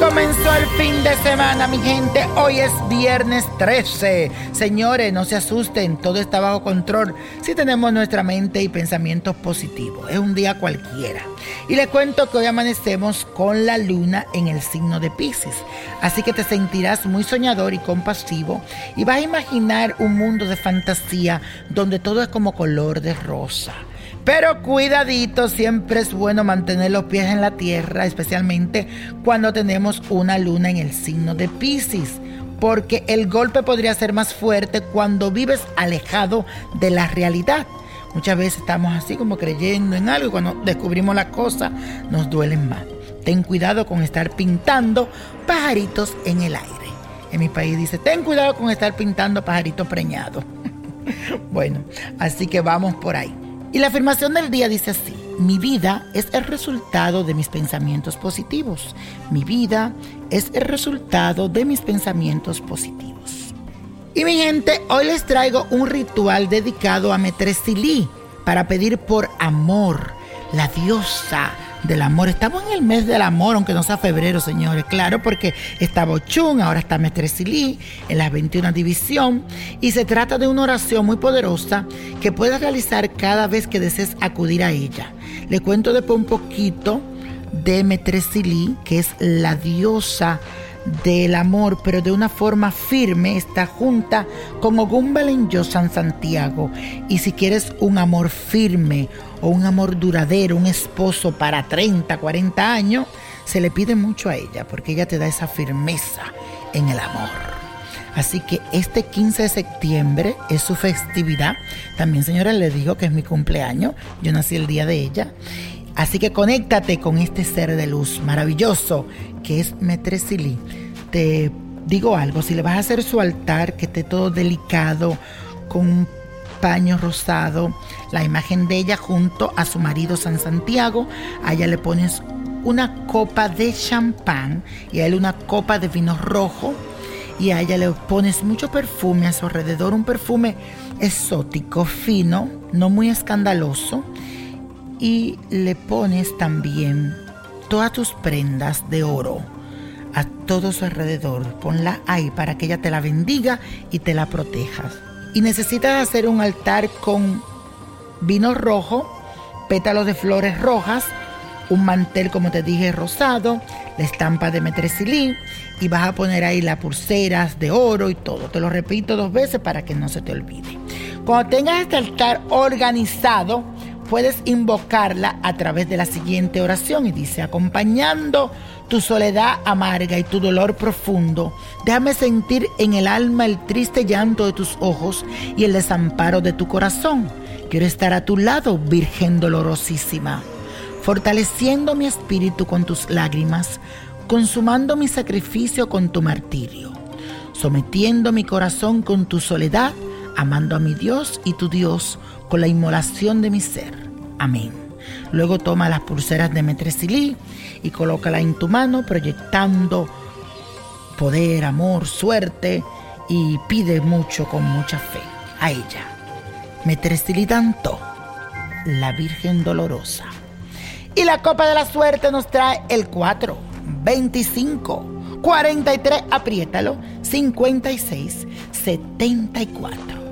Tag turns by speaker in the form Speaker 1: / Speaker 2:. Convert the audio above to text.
Speaker 1: comenzó el fin de semana, mi gente. Hoy es viernes 13. Señores, no se asusten, todo está bajo control si tenemos nuestra mente y pensamientos positivos. Es un día cualquiera. Y les cuento que hoy amanecemos con la luna en el signo de Pisces. Así que te sentirás muy soñador y compasivo y vas a imaginar un mundo de fantasía donde todo es como color de rosa. Pero cuidadito, siempre es bueno mantener los pies en la tierra, especialmente cuando tenemos una luna en el signo de Pisces, porque el golpe podría ser más fuerte cuando vives alejado de la realidad. Muchas veces estamos así como creyendo en algo y cuando descubrimos la cosa nos duelen más. Ten cuidado con estar pintando pajaritos en el aire. En mi país dice, ten cuidado con estar pintando pajaritos preñados. bueno, así que vamos por ahí. Y la afirmación del día dice así, mi vida es el resultado de mis pensamientos positivos. Mi vida es el resultado de mis pensamientos positivos. Y mi gente, hoy les traigo un ritual dedicado a Metresili para pedir por amor, la diosa del amor. Estamos en el mes del amor, aunque no sea febrero, señores. Claro, porque está Bochún, ahora está Silí en la 21 división. Y se trata de una oración muy poderosa que puedes realizar cada vez que desees acudir a ella. Le cuento después un poquito de Metresilí, que es la diosa del amor, pero de una forma firme, está junta con Ogún yo San Santiago. Y si quieres un amor firme o un amor duradero, un esposo para 30, 40 años, se le pide mucho a ella, porque ella te da esa firmeza en el amor. Así que este 15 de septiembre es su festividad. También, señora, le digo que es mi cumpleaños. Yo nací el día de ella. Así que conéctate con este ser de luz maravilloso que es Metresili. Te digo algo, si le vas a hacer su altar, que esté todo delicado, con un paño rosado, la imagen de ella junto a su marido San Santiago, a ella le pones una copa de champán y a él una copa de vino rojo y a ella le pones mucho perfume a su alrededor, un perfume exótico, fino, no muy escandaloso y le pones también todas tus prendas de oro a todo su alrededor. Ponla ahí para que ella te la bendiga y te la protejas. Y necesitas hacer un altar con vino rojo, pétalos de flores rojas, un mantel, como te dije, rosado, la estampa de metresilí y vas a poner ahí las pulseras de oro y todo. Te lo repito dos veces para que no se te olvide. Cuando tengas este altar organizado, puedes invocarla a través de la siguiente oración y dice, acompañando tu soledad amarga y tu dolor profundo, déjame sentir en el alma el triste llanto de tus ojos y el desamparo de tu corazón. Quiero estar a tu lado, Virgen dolorosísima, fortaleciendo mi espíritu con tus lágrimas, consumando mi sacrificio con tu martirio, sometiendo mi corazón con tu soledad, amando a mi Dios y tu Dios con la inmolación de mi ser. Amén. Luego toma las pulseras de Metresilí y colócala en tu mano, proyectando poder, amor, suerte y pide mucho con mucha fe a ella. Metresilí tanto, la Virgen Dolorosa. Y la copa de la suerte nos trae el 4, 25, 43, apriétalo, 56, 74.